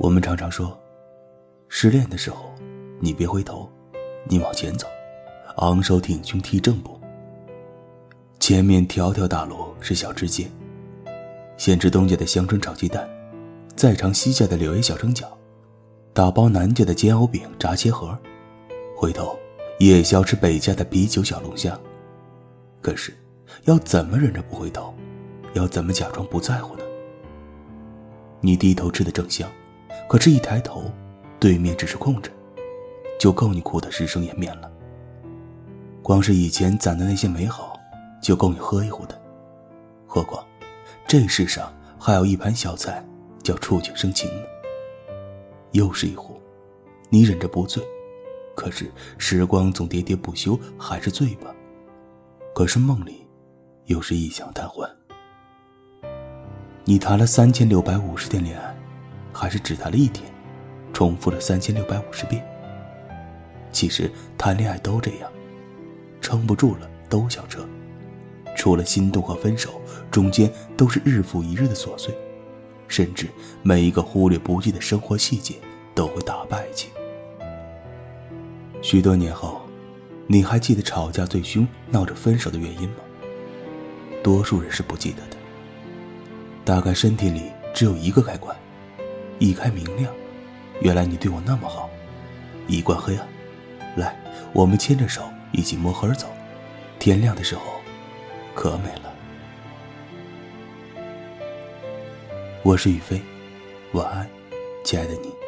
我们常常说，失恋的时候，你别回头，你往前走，昂首挺胸踢正步。前面条条大路是小吃街，先吃东家的香椿炒鸡蛋，再尝西家的柳叶小蒸饺，打包南家的煎藕饼炸切盒，回头夜宵吃北家的啤酒小龙虾。可是，要怎么忍着不回头？要怎么假装不在乎呢？你低头吃的正香。可是一抬头，对面只是空着，就够你哭得失声掩面了。光是以前攒的那些美好，就够你喝一壶的。何况，这世上还有一盘小菜叫触景生情呢。又是一壶，你忍着不醉，可是时光总喋喋不休，还是醉吧。可是梦里，又是异想天欢。你谈了三千六百五十天恋爱。还是只谈了一天，重复了三千六百五十遍。其实谈恋爱都这样，撑不住了都想撤。除了心动和分手，中间都是日复一日的琐碎，甚至每一个忽略不计的生活细节都会打败爱情。许多年后，你还记得吵架最凶、闹着分手的原因吗？多数人是不记得的。大概身体里只有一个开关。一开明亮，原来你对我那么好；一关黑暗，来，我们牵着手一起摸黑走。天亮的时候，可美了。我是雨飞，晚安，亲爱的你。